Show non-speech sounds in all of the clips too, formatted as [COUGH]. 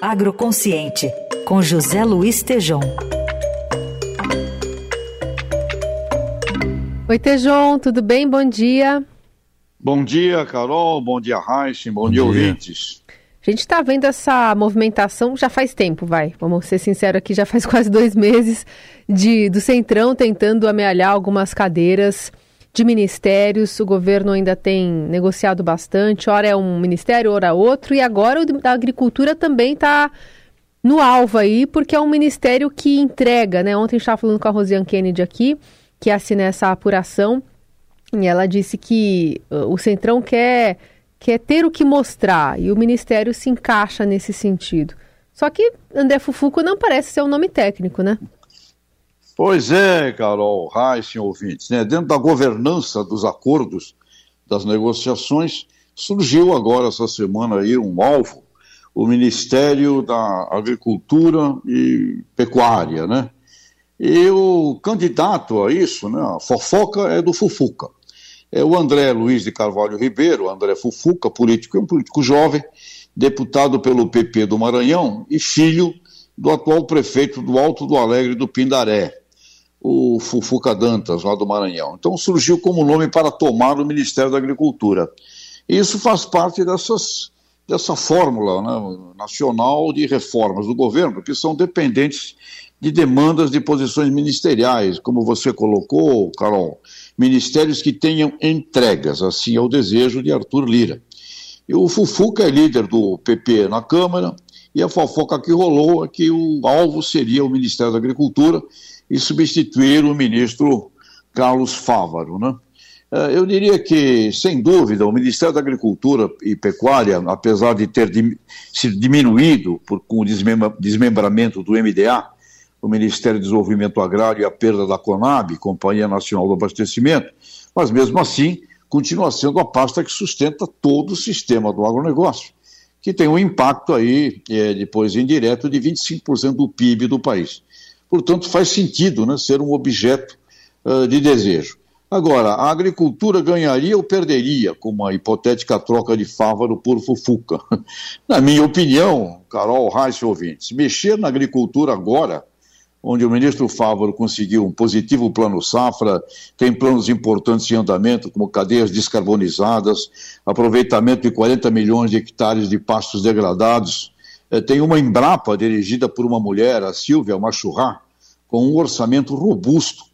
Agroconsciente, com José Luiz Tejom. Oi, Tejom, tudo bem? Bom dia. Bom dia, Carol. Bom dia, Raíssa. Bom, Bom dia, dia, ouvintes. A gente está vendo essa movimentação já faz tempo, vai. Vamos ser sinceros aqui, já faz [LAUGHS] quase dois meses de do Centrão tentando amealhar algumas cadeiras de ministérios. O governo ainda tem negociado bastante. Ora é um ministério, ora outro. E agora o da Agricultura também está no alvo aí, porque é um ministério que entrega, né? Ontem estava falando com a Rosiane Kennedy aqui, que assina essa apuração. E ela disse que uh, o Centrão quer que é ter o que mostrar, e o Ministério se encaixa nesse sentido. Só que André Fufuco não parece ser um nome técnico, né? Pois é, Carol, Reis, ouvintes. Né? Dentro da governança dos acordos, das negociações, surgiu agora essa semana aí um alvo, o Ministério da Agricultura e Pecuária, né? E o candidato a isso, né, a fofoca é do Fufuca é o André Luiz de Carvalho Ribeiro, André Fufuca, político, é um político jovem, deputado pelo PP do Maranhão e filho do atual prefeito do Alto do Alegre do Pindaré, o Fufuca Dantas, lá do Maranhão. Então surgiu como nome para tomar o Ministério da Agricultura. E isso faz parte dessas, dessa fórmula né, nacional de reformas do governo, que são dependentes de demandas de posições ministeriais, como você colocou, Carol ministérios que tenham entregas, assim é o desejo de Arthur Lira. E o Fufuca é líder do PP na Câmara, e a fofoca que rolou é que o alvo seria o Ministério da Agricultura e substituir o ministro Carlos Fávaro, né? É, eu diria que, sem dúvida, o Ministério da Agricultura e Pecuária, apesar de ter sido diminuído por, com o desmembramento do MDA, o Ministério do Desenvolvimento Agrário e a perda da Conab, Companhia Nacional do Abastecimento, mas mesmo assim continua sendo a pasta que sustenta todo o sistema do agronegócio, que tem um impacto aí, é, depois indireto, de 25% do PIB do país. Portanto, faz sentido né, ser um objeto uh, de desejo. Agora, a agricultura ganharia ou perderia com uma hipotética troca de Fávaro por Fufuca? [LAUGHS] Na minha opinião, Carol Reis ouvintes, mexer na agricultura agora onde o ministro Fávaro conseguiu um positivo plano safra, tem planos importantes em andamento, como cadeias descarbonizadas, aproveitamento de 40 milhões de hectares de pastos degradados. É, tem uma Embrapa dirigida por uma mulher, a Silvia Machurrá, com um orçamento robusto.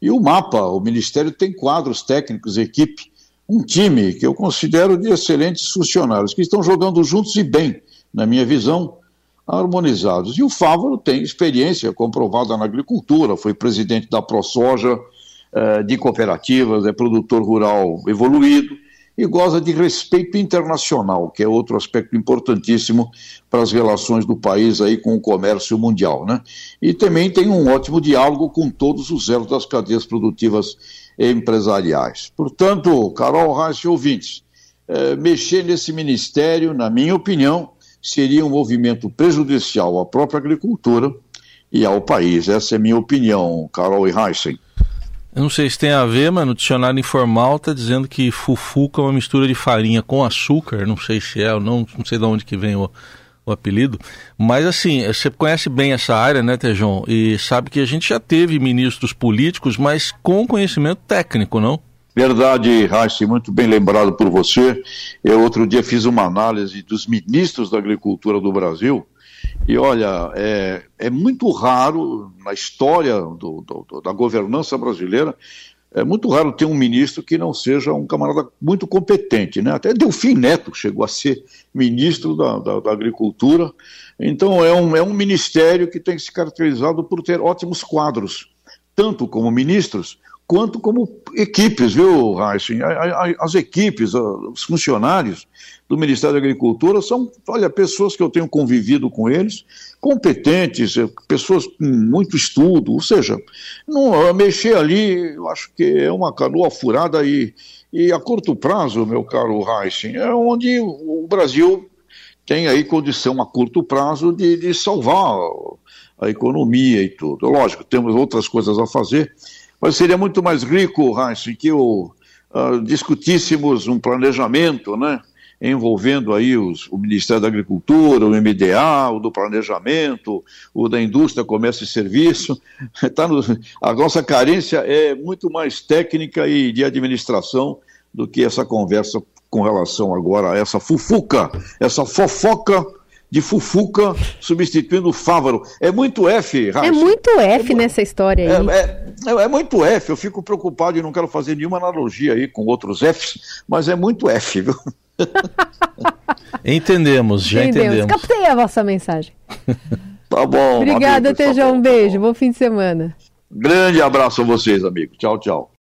E o mapa, o Ministério tem quadros técnicos, equipe, um time que eu considero de excelentes funcionários, que estão jogando juntos e bem, na minha visão, harmonizados. E o Fávaro tem experiência comprovada na agricultura, foi presidente da ProSoja, eh, de cooperativas, é produtor rural evoluído e goza de respeito internacional, que é outro aspecto importantíssimo para as relações do país aí com o comércio mundial, né? E também tem um ótimo diálogo com todos os elos das cadeias produtivas empresariais. Portanto, Carol Reis e ouvintes, eh, mexer nesse ministério, na minha opinião, seria um movimento prejudicial à própria agricultura e ao país. Essa é a minha opinião, Carol e Heisen. Eu não sei se tem a ver, mas no dicionário informal está dizendo que fufuca é uma mistura de farinha com açúcar, não sei se é ou não, não sei de onde que vem o, o apelido. Mas assim, você conhece bem essa área, né, Tejon? E sabe que a gente já teve ministros políticos, mas com conhecimento técnico, não? Verdade, Raíssa, muito bem lembrado por você. Eu outro dia fiz uma análise dos ministros da agricultura do Brasil e olha, é, é muito raro na história do, do, da governança brasileira, é muito raro ter um ministro que não seja um camarada muito competente, né? Até Delfim Neto chegou a ser ministro da, da, da agricultura. Então é um, é um ministério que tem se caracterizado por ter ótimos quadros, tanto como ministros, quanto como equipes, viu, Heisen? As equipes, os funcionários do Ministério da Agricultura são, olha, pessoas que eu tenho convivido com eles, competentes, eh, pessoas com muito estudo, ou seja, não, mexer ali, eu acho que é uma canoa furada e, e a curto prazo, meu caro Heisen, é onde o Brasil tem aí condição a curto prazo de, de salvar a economia e tudo. Lógico, temos outras coisas a fazer, mas seria muito mais rico, Heinz, que o, uh, discutíssemos um planejamento né, envolvendo aí os, o Ministério da Agricultura, o MDA, o do Planejamento, o da Indústria, Comércio e Serviço. [LAUGHS] Tá no, a nossa carência é muito mais técnica e de administração do que essa conversa com relação agora a essa fufuca, essa fofoca de Fufuca substituindo o Fávaro. É muito F, Raíssa. É muito F é, nessa história aí. É, é, é, muito F, eu fico preocupado e não quero fazer nenhuma analogia aí com outros Fs, mas é muito F, viu? [LAUGHS] entendemos, já entendemos. entendemos. Captei a vossa mensagem. [LAUGHS] tá bom. Obrigada, Tejão. Um beijo. Bom fim de semana. Grande abraço a vocês, amigos. Tchau, tchau.